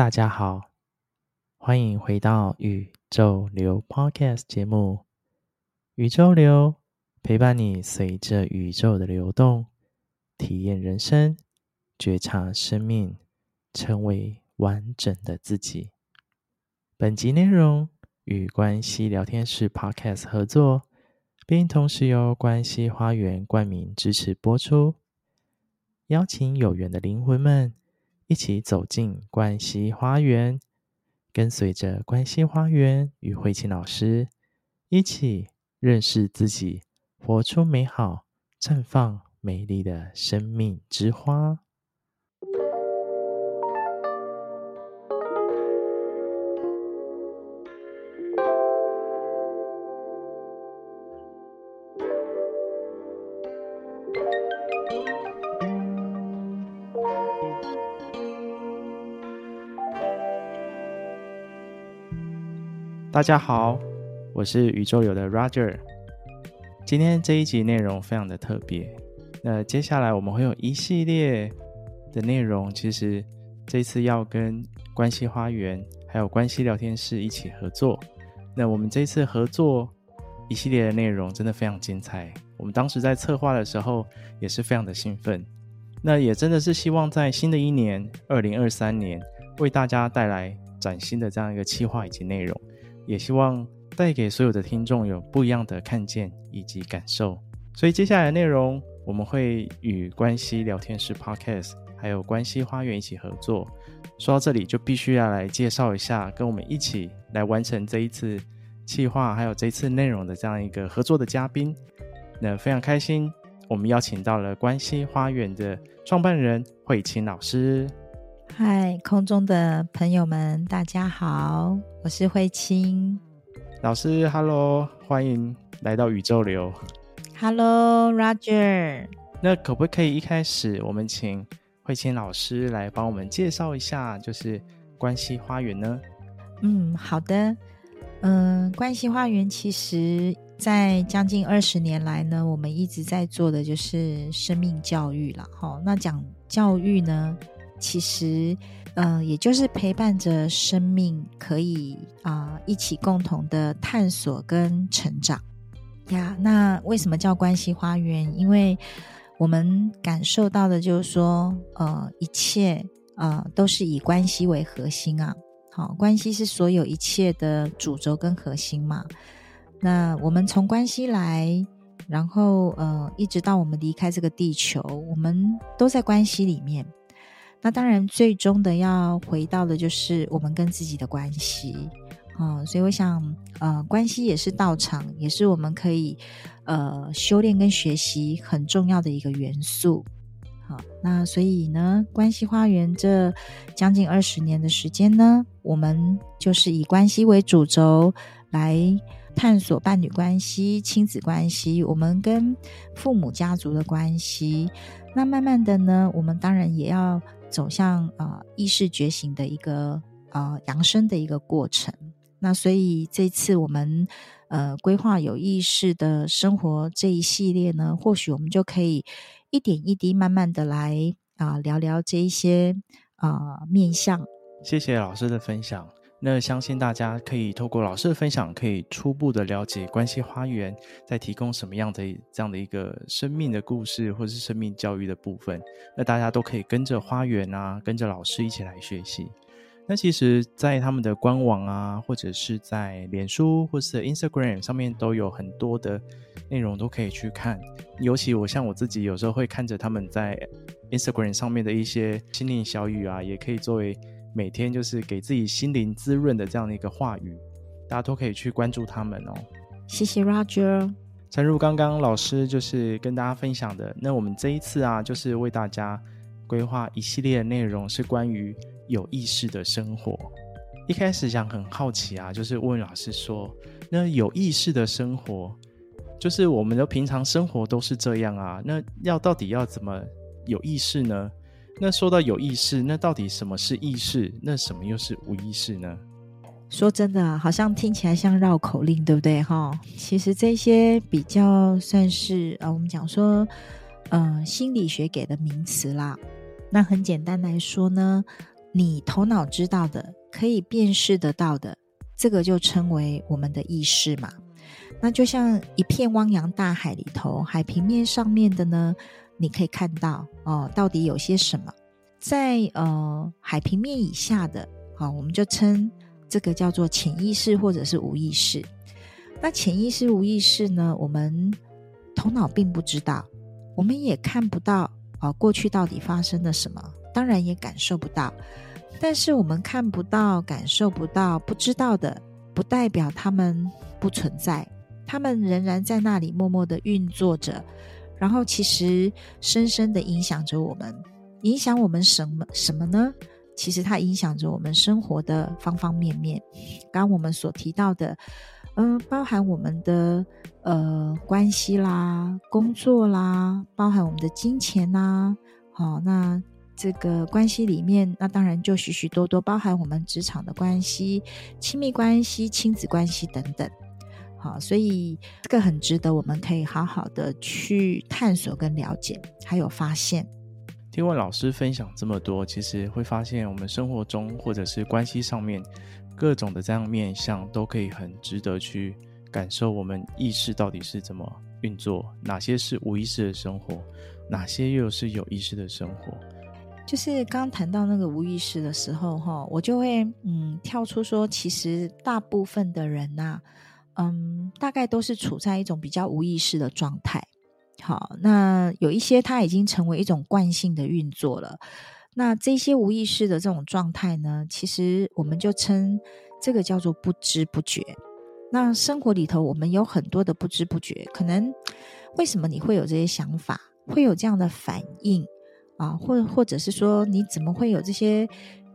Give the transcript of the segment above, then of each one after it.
大家好，欢迎回到宇宙流 Podcast 节目。宇宙流陪伴你，随着宇宙的流动，体验人生，觉察生命，成为完整的自己。本集内容与关系聊天室 Podcast 合作，并同时由关系花园冠名支持播出。邀请有缘的灵魂们一起走进关西花园，跟随着关西花园与慧琴老师一起认识自己，活出美好、绽放美丽的生命之花。大家好，我是宇宙流的 Roger。今天这一集内容非常的特别。那接下来我们会有一系列的内容，其实这次要跟关系花园还有关系聊天室一起合作。那我们这次合作一系列的内容真的非常精彩。我们当时在策划的时候也是非常的兴奋。那也真的是希望在新的一年二零二三年为大家带来崭新的这样一个企划以及内容。也希望带给所有的听众有不一样的看见以及感受。所以接下来的内容，我们会与关系聊天室 Podcast 还有关系花园一起合作。说到这里，就必须要来介绍一下，跟我们一起来完成这一次企划还有这次内容的这样一个合作的嘉宾。那非常开心，我们邀请到了关系花园的创办人慧卿老师。嗨，空中的朋友们，大家好，我是慧清老师。Hello，欢迎来到宇宙流。Hello，Roger。那可不可以一开始我们请慧清老师来帮我们介绍一下，就是关系花园呢？嗯，好的。嗯、呃，关系花园其实在将近二十年来呢，我们一直在做的就是生命教育了。哈，那讲教育呢？其实，呃，也就是陪伴着生命，可以啊、一起共同的探索跟成长呀。那为什么叫关系花园？因为我们感受到的就是说，呃，一切呃都是以关系为核心啊。好，关系是所有一切的主轴跟核心嘛。那我们从关系来，然后呃，一直到我们离开这个地球，我们都在关系里面。那当然，最终的要回到的就是我们跟自己的关系，嗯，所以我想，呃，关系也是道场，也是我们可以呃修炼跟学习很重要的一个元素。好，那所以呢，关系花园这将近二十年的时间呢，我们就是以关系为主轴来探索伴侣关系、亲子关系，我们跟父母家族的关系。那慢慢的呢，我们当然也要。走向啊、意识觉醒的一个啊、呃、扬升的一个过程。那所以这次我们呃规划有意识的生活这一系列呢，或许我们就可以一点一滴慢慢的来啊、聊聊这一些啊、面向。谢谢老师的分享。那相信大家可以透过老师的分享，可以初步的了解关系花园在提供什么样的这样的一个生命的故事，或是生命教育的部分。那大家都可以跟着花园啊，跟着老师一起来学习。那其实，在他们的官网啊，或者是在脸书或是 Instagram 上面，都有很多的内容都可以去看。尤其我像我自己，有时候会看着他们在 Instagram 上面的一些心灵小语啊，也可以作为。每天就是给自己心灵滋润的这样的一个话语，大家都可以去关注他们哦。谢谢 Roger。诚如刚刚老师就是跟大家分享的，那我们这一次啊，就是为大家规划一系列的内容，是关于有意识的生活。一开始想很好奇啊，就是问老师说，那有意识的生活，就是我们的平常生活都是这样啊，那要到底要怎么有意识呢？那说到有意识，那到底什么是意识？那什么又是无意识呢？说真的，好像听起来像绕口令，对不对？哈，其实这些比较算是呃，我们讲说，呃，心理学给的名词啦。那很简单来说呢，你头脑知道的、可以辨识得到的，这个就称为我们的意识嘛。那就像一片汪洋大海里头，海平面上面的呢，你可以看到哦，到底有些什么？在呃海平面以下的，好、哦，我们就称这个叫做潜意识或者是无意识。那潜意识、无意识呢，我们头脑并不知道，我们也看不到啊、过去到底发生了什么，当然也感受不到。但是我们看不到、感受不到、不知道的，不代表他们不存在。他们仍然在那里默默的运作着，然后其实深深的影响着我们，影响我们什么什么呢？其实它影响着我们生活的方方面面。刚我们所提到的，嗯、包含我们的呃关系啦、工作啦，包含我们的金钱呐，好、那这个关系里面，那当然就许许多多包含我们职场的关系、亲密关系、亲子关系等等。好，所以这个很值得我们可以好好的去探索跟了解，还有发现。听完老师分享这么多，其实会发现我们生活中或者是关系上面各种的这样面向，都可以很值得去感受我们意识到底是怎么运作，哪些是无意识的生活，哪些又是有意识的生活。就是刚谈到那个无意识的时候，哈，我就会嗯跳出说，其实大部分的人呐、啊。嗯，大概都是处在一种比较无意识的状态。好，那有一些它已经成为一种惯性的运作了。那这些无意识的这种状态呢，其实我们就称这个叫做不知不觉。那生活里头，我们有很多的不知不觉。可能为什么你会有这些想法，会有这样的反应啊？或或者是说，你怎么会有这些？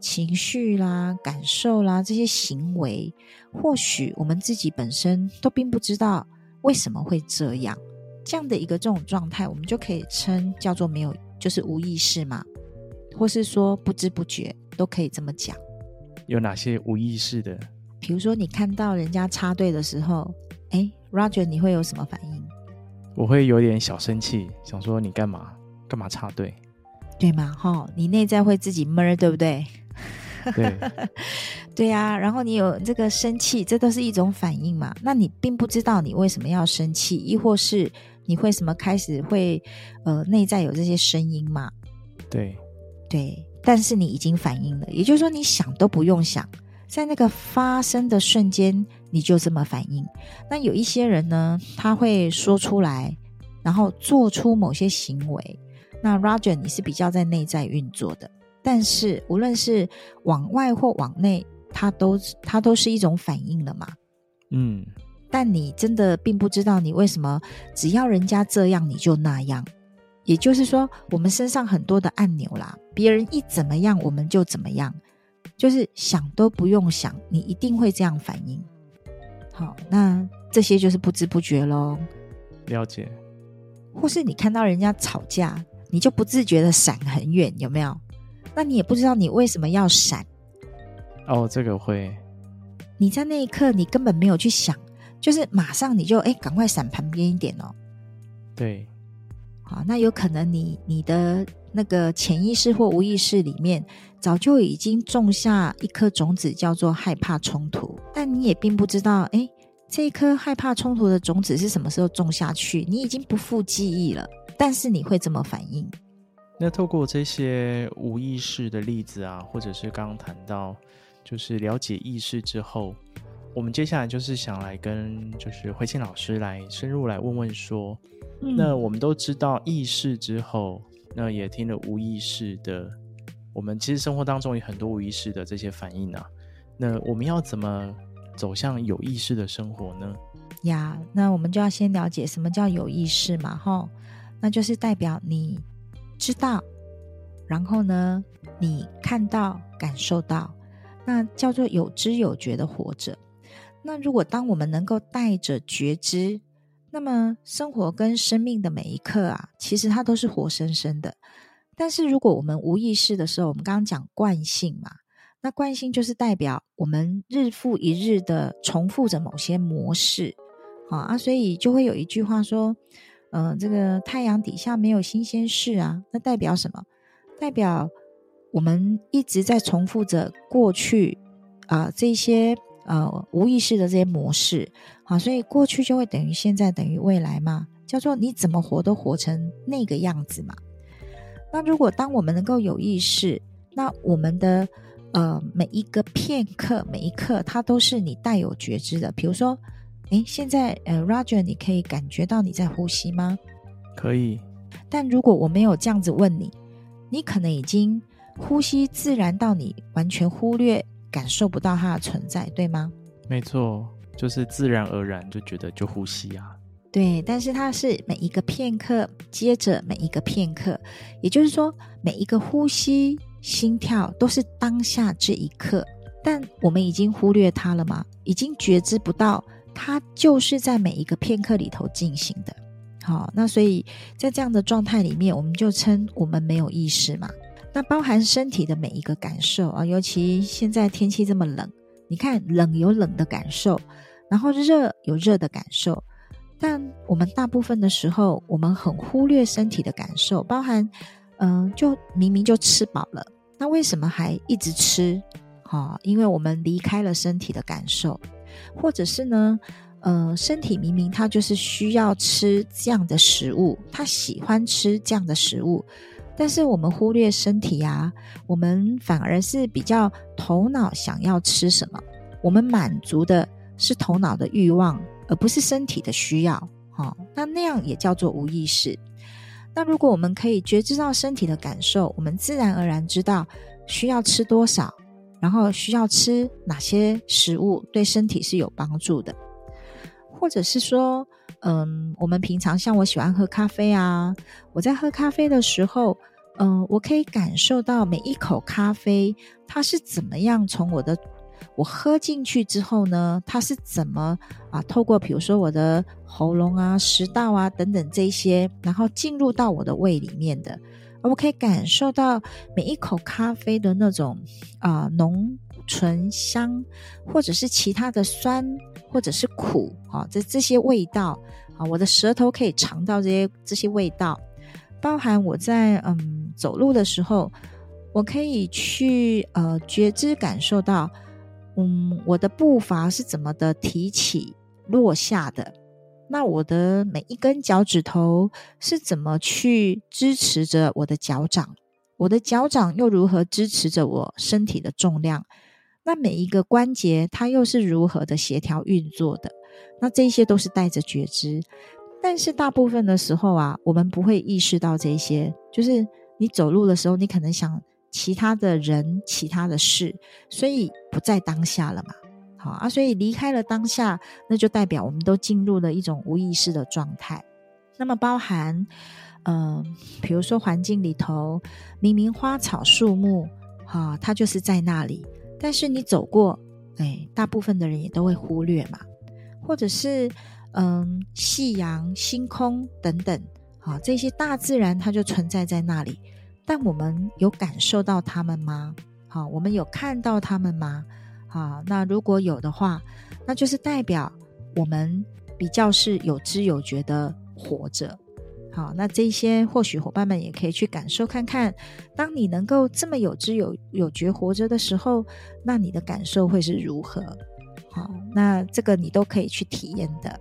情绪啦、感受啦，这些行为，或许我们自己本身都并不知道为什么会这样。这样的一个这种状态，我们就可以称叫做没有，就是无意识嘛，或是说不知不觉，都可以这么讲。有哪些无意识的？比如说，你看到人家插队的时候，哎，Roger，你会有什么反应？我会有点小生气，想说你干嘛？干嘛插队？对吗？哈，你内在会自己闷，对不对？对，对呀、啊，然后你有这个生气，这都是一种反应嘛。那你并不知道你为什么要生气，亦或是你为什么开始会呃内在有这些声音嘛？对，对，但是你已经反应了，也就是说你想都不用想，在那个发生的瞬间你就这么反应。那有一些人呢，他会说出来，然后做出某些行为。那 Roger，你是比较在内在运作的。但是无论是往外或往内，它都它都是一种反应了嘛。嗯。但你真的并不知道你为什么只要人家这样你就那样。也就是说，我们身上很多的按钮啦，别人一怎么样我们就怎么样，就是想都不用想，你一定会这样反应。好，那这些就是不知不觉喽。了解。或是你看到人家吵架，你就不自觉的闪很远，有没有？那你也不知道你为什么要闪哦，这个会。你在那一刻你根本没有去想，就是马上你就哎，赶快闪旁边一点哦。对，好，那有可能你你的那个潜意识或无意识里面早就已经种下一颗种子，叫做害怕冲突，但你也并不知道，哎，这一颗害怕冲突的种子是什么时候种下去，你已经不复记忆了，但是你会这么反应。那透过这些无意识的例子啊，或者是刚刚谈到，就是了解意识之后，我们接下来就是想来跟就是慧清老师来深入来问问说，嗯、那我们都知道意识之后，那也听了无意识的，我们其实生活当中有很多无意识的这些反应啊，那我们要怎么走向有意识的生活呢？呀，那我们就要先了解什么叫有意识嘛，哈，那就是代表你。知道，然后呢，你看到、感受到，那叫做有知有觉的活着。那如果当我们能够带着觉知，那么生活跟生命的每一刻啊，其实它都是活生生的。但是如果我们无意识的时候，我们刚刚讲惯性嘛，那惯性就是代表我们日复一日的重复着某些模式，好啊，所以就会有一句话说。嗯、呃，这个太阳底下没有新鲜事啊，那代表什么？代表我们一直在重复着过去啊、呃、这些呃无意识的这些模式，啊，所以过去就会等于现在等于未来嘛，叫做你怎么活都活成那个样子嘛。那如果当我们能够有意识，那我们的呃每一个片刻每一刻，它都是你带有觉知的。比如说，诶，现在呃，Roger，你可以感觉到你在呼吸吗？可以。但如果我没有这样子问你，你可能已经呼吸自然到你完全忽略、感受不到它的存在，对吗？没错，就是自然而然就觉得就呼吸啊。对，但是它是每一个片刻接着每一个片刻，也就是说，每一个呼吸、心跳都是当下这一刻。但我们已经忽略它了吗？已经觉知不到它就是在每一个片刻里头进行的。好，那所以在这样的状态里面，我们就称我们没有意识嘛。那包含身体的每一个感受啊，尤其现在天气这么冷，你看冷有冷的感受，然后热有热的感受，但我们大部分的时候，我们很忽略身体的感受，包含嗯、就明明就吃饱了，那为什么还一直吃？哈，因为我们离开了身体的感受，或者是呢？呃，身体明明它就是需要吃这样的食物，它喜欢吃这样的食物，但是我们忽略身体啊，我们反而是比较头脑想要吃什么，我们满足的是头脑的欲望，而不是身体的需要。哈、哦，那那样也叫做无意识。那如果我们可以觉知到身体的感受，我们自然而然知道需要吃多少，然后需要吃哪些食物对身体是有帮助的。或者是说，嗯，我们平常像我喜欢喝咖啡啊，我在喝咖啡的时候，嗯，我可以感受到每一口咖啡它是怎么样从我的我喝进去之后呢，它是怎么啊透过比如说我的喉咙啊、食道啊等等这些，然后进入到我的胃里面的，我可以感受到每一口咖啡的那种啊浓醇香，或者是其他的酸。或者是苦啊，这这些味道啊，我的舌头可以尝到这些这些味道，包含我在嗯走路的时候，我可以去呃觉知感受到，嗯我的步伐是怎么的提起落下的，那我的每一根脚趾头是怎么去支持着我的脚掌，我的脚掌又如何支持着我身体的重量。那每一个关节它又是如何的协调运作的？那这些都是带着觉知，但是大部分的时候啊，我们不会意识到这些。就是你走路的时候，你可能想其他的人、其他的事，所以不在当下了嘛。啊，所以离开了当下，那就代表我们都进入了一种无意识的状态。那么包含，嗯、比如说环境里头，明明花草树木，哈、啊，它就是在那里。但是你走过，哎，大部分的人也都会忽略嘛，或者是嗯，夕阳、星空等等，好，这些大自然它就存在在那里，但我们有感受到它们吗？好，我们有看到它们吗？啊，那如果有的话，那就是代表我们比较是有知有觉的活着。好，那这些或许伙伴们也可以去感受看看，当你能够这么有知有有觉活着的时候，那你的感受会是如何？好，那这个你都可以去体验的。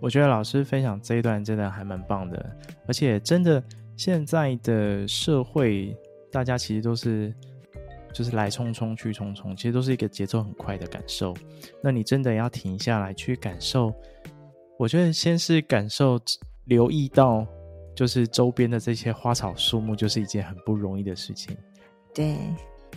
我觉得老师分享这一段真的还蛮棒的，而且真的现在的社会，大家其实都是就是来匆匆去匆匆，其实都是一个节奏很快的感受。那你真的要停下来去感受，我觉得先是感受，留意到。就是周边的这些花草树木，就是一件很不容易的事情。对。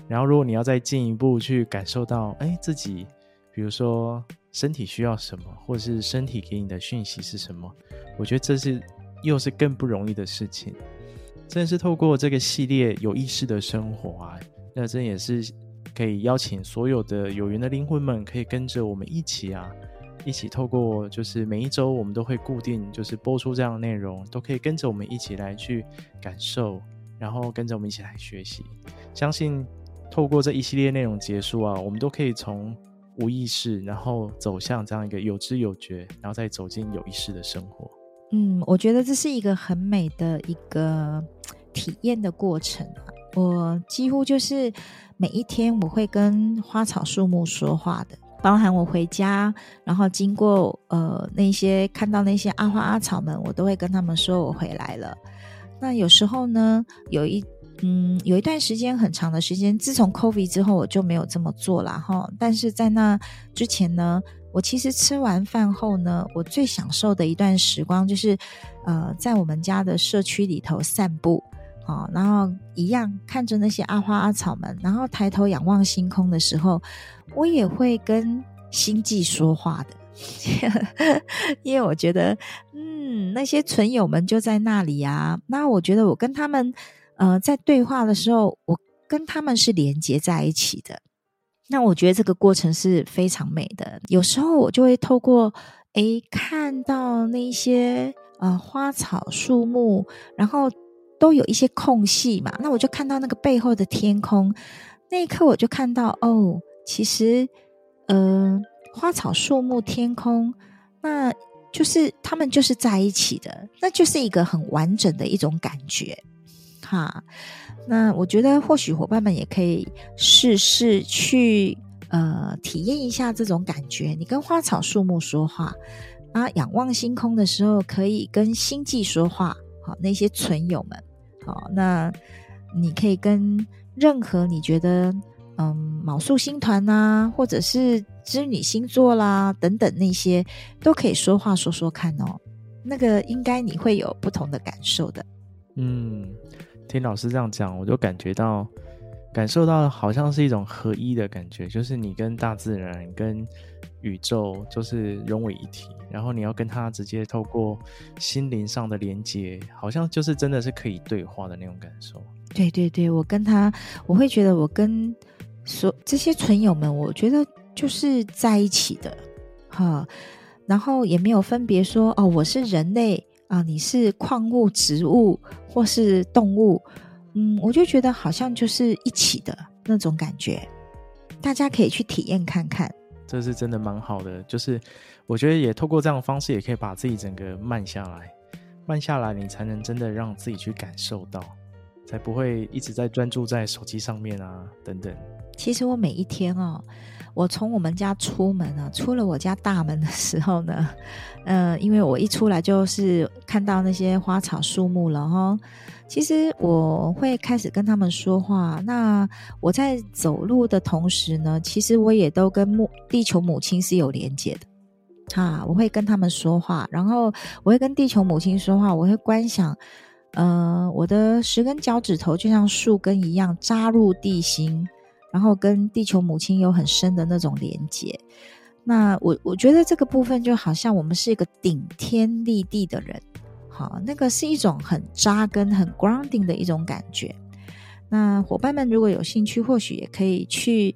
然后，如果你要再进一步去感受到，哎，自己，比如说身体需要什么，或者是身体给你的讯息是什么，我觉得这是又是更不容易的事情。真的是透过这个系列有意识的生活啊，那这也是可以邀请所有的有缘的灵魂们，可以跟着我们一起啊。一起透过就是每一周我们都会固定就是播出这样的内容，都可以跟着我们一起来去感受，然后跟着我们一起来学习。相信透过这一系列内容结束啊，我们都可以从无意识，然后走向这样一个有知有觉，然后再走进有意识的生活。嗯，我觉得这是一个很美的一个体验的过程啊。我几乎就是每一天我会跟花草树木说话的，包含我回家，然后经过呃那些看到那些阿花阿草们，我都会跟他们说我回来了。那有时候呢，有一嗯有一段时间很长的时间，自从 COVID 之后，我就没有这么做了哈。但是在那之前呢，我其实吃完饭后呢，我最享受的一段时光就是呃在我们家的社区里头散步。哦，然后一样看着那些阿花阿草们，然后抬头仰望星空的时候，我也会跟星际说话的，因为我觉得，嗯，那些存友们就在那里啊。那我觉得我跟他们，呃，在对话的时候，我跟他们是连接在一起的。那我觉得这个过程是非常美的。有时候我就会透过，诶，看到那些呃花草树木，然后。都有一些空隙嘛，那我就看到那个背后的天空，那一刻我就看到哦，其实，呃，花草树木、天空，那就是他们就是在一起的，那就是一个很完整的一种感觉，哈。那我觉得或许伙伴们也可以试试去呃体验一下这种感觉。你跟花草树木说话啊，仰望星空的时候，可以跟星际说话，好，那些存友们。好，那你可以跟任何你觉得嗯卯宿星团、啊，或者是织女星座啦等等那些，都可以说话说说看哦。那个应该你会有不同的感受的。嗯，听老师这样讲，我就感觉到感受到好像是一种合一的感觉，就是你跟大自然、跟宇宙就是融为一体。然后你要跟他直接透过心灵上的连接，好像就是真的是可以对话的那种感受。对对对，我跟他，我会觉得我跟所这些存友们，我觉得就是在一起的，哈。然后也没有分别说哦，我是人类啊，你是矿物、植物或是动物，嗯，我就觉得好像就是一起的那种感觉。大家可以去体验看看。这是真的蛮好的，就是我觉得也透过这样的方式，也可以把自己整个慢下来，慢下来，你才能真的让自己去感受到，才不会一直在专注在手机上面啊等等。其实我每一天哦，我从我们家出门啊，出了我家大门的时候呢，呃，因为我一出来就是看到那些花草树木了哈、其实我会开始跟他们说话。那我在走路的同时呢，其实我也都跟母地球母亲是有连接的。哈，我会跟他们说话，然后我会跟地球母亲说话。我会观想，呃，我的十根脚趾头就像树根一样扎入地心，然后跟地球母亲有很深的那种连接。那我我觉得这个部分就好像我们是一个顶天立地的人。好，那个是一种很扎根、很 grounding 的一种感觉。那伙伴们如果有兴趣，或许也可以去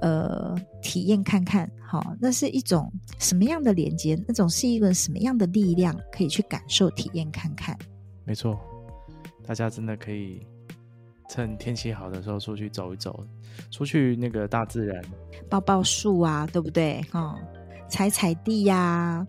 呃体验看看。好，那是一种什么样的连接？那种是一个什么样的力量？可以去感受、体验看看。没错，大家真的可以趁天气好的时候出去走一走，出去那个大自然，抱抱树啊，对不对？哈，踩踩地呀、啊。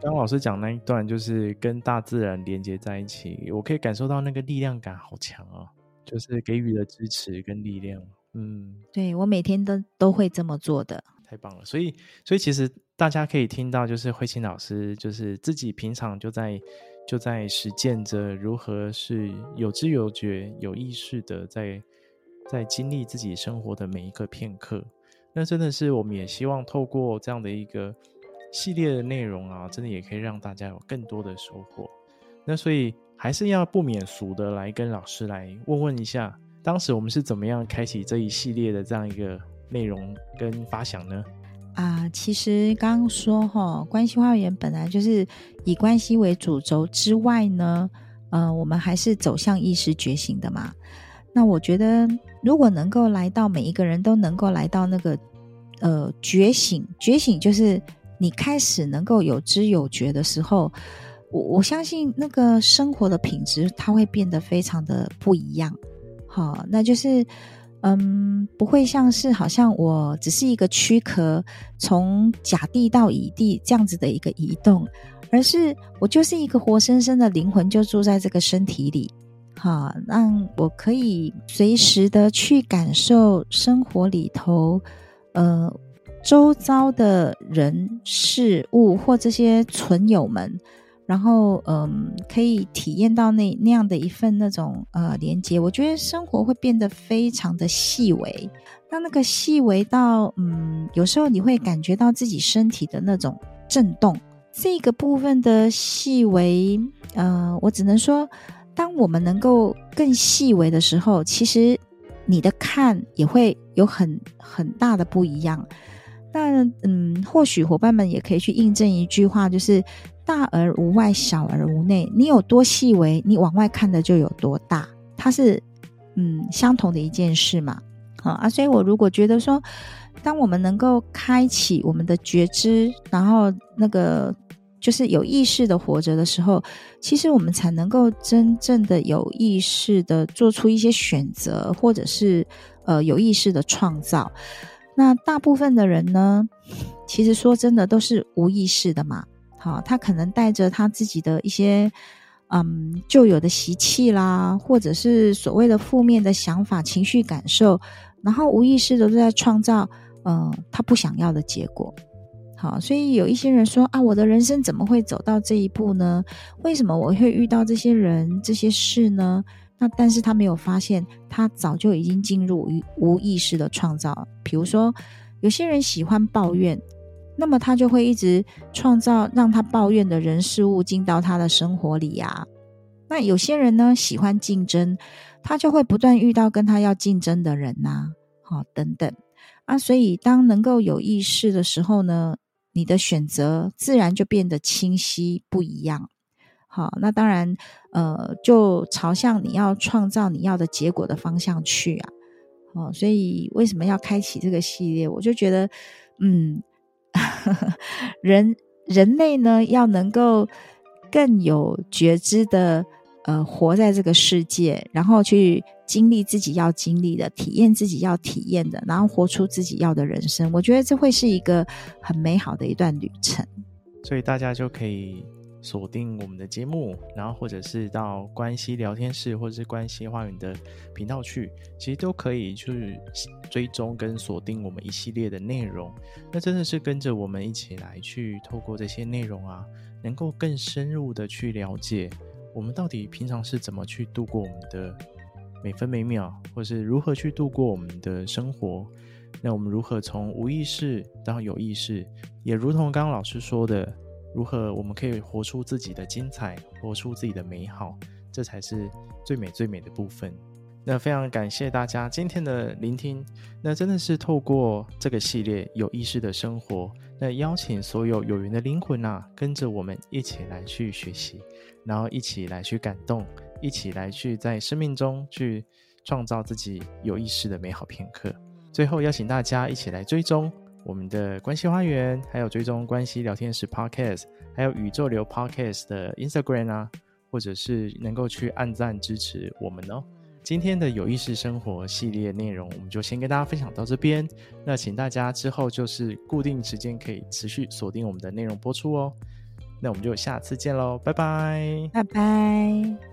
刚老师讲那一段，就是跟大自然连接在一起，我可以感受到那个力量感好强啊，就是给予的支持跟力量。嗯，对，我每天都都会这么做的，太棒了。所以，所以其实大家可以听到，就是慧清老师，就是自己平常就在就在实践着如何是有知有觉、有意识的在在经历自己生活的每一个片刻。那真的是，我们也希望透过这样的一个。系列的内容啊，真的也可以让大家有更多的收获。那所以还是要不免俗的来跟老师来问问一下，当时我们是怎么样开启这一系列的这样一个内容跟发想呢？啊，其实刚刚说哈，关系花园本来就是以关系为主轴之外呢，呃，我们还是走向意识觉醒的嘛。那我觉得，如果能够来到每一个人都能够来到那个呃觉醒，觉醒就是。你开始能够有知有觉的时候，我我相信那个生活的品质它会变得非常的不一样。好，那就是嗯，不会像是好像我只是一个躯壳，从甲地到乙地这样子的一个移动，而是我就是一个活生生的灵魂，就住在这个身体里。哈，让我可以随时的去感受生活里头，呃，周遭的人事物或这些存友们，然后嗯、可以体验到那那样的一份那种呃连接。我觉得生活会变得非常的细微，当那个细微到嗯，有时候你会感觉到自己身体的那种震动。这个部分的细微，呃，我只能说。当我们能够更细微的时候，其实你的看也会有很很大的不一样。那嗯，或许伙伴们也可以去印证一句话，就是“大而无外，小而无内”。你有多细微，你往外看的就有多大。它是嗯相同的一件事嘛。好啊，所以我如果觉得说，当我们能够开启我们的觉知，然后那个。就是有意识的活着的时候，其实我们才能够真正的有意识的做出一些选择，或者是呃有意识的创造。那大部分的人呢，其实说真的都是无意识的嘛。好，他可能带着他自己的一些嗯旧有的习气啦，或者是所谓的负面的想法、情绪感受，然后无意识的都在创造嗯、呃、他不想要的结果。好，所以有一些人说啊，我的人生怎么会走到这一步呢？为什么我会遇到这些人、这些事呢？那但是他没有发现，他早就已经进入于无意识的创造。比如说，有些人喜欢抱怨，那么他就会一直创造让他抱怨的人事物进到他的生活里呀。那有些人呢，喜欢竞争，他就会不断遇到跟他要竞争的人呐，好，等等啊。所以当能够有意识的时候呢，你的选择自然就变得清晰不一样。好，那当然，呃，就朝向你要创造你要的结果的方向去啊。哦，所以为什么要开启这个系列？我就觉得，嗯，人人类呢，要能够更有觉知的。呃，活在这个世界，然后去经历自己要经历的，体验自己要体验的，然后活出自己要的人生。我觉得这会是一个很美好的一段旅程。所以大家就可以锁定我们的节目，然后或者是到关系聊天室或者是关系花园的频道去，其实都可以去追踪跟锁定我们一系列的内容。那真的是跟着我们一起来去透过这些内容啊，能够更深入的去了解。我们到底平常是怎么去度过我们的每分每秒，或是如何去度过我们的生活？那我们如何从无意识到有意识？也如同刚刚老师说的，如何我们可以活出自己的精彩，活出自己的美好？这才是最美最美的部分。那非常感谢大家今天的聆听。那真的是透过这个系列有意识的生活，那邀请所有有缘的灵魂啊，跟着我们一起来去学习。然后一起来去感动，一起来去在生命中去创造自己有意识的美好片刻。最后邀请大家一起来追踪我们的关系花园，还有追踪关系聊天室 Podcast，还有宇宙流 Podcast 的 Instagram 啊，或者是能够去按赞支持我们哦。今天的有意识生活系列内容，我们就先跟大家分享到这边。那请大家之后就是固定时间可以持续锁定我们的内容播出哦。那我们就下次见喽，拜拜，拜拜。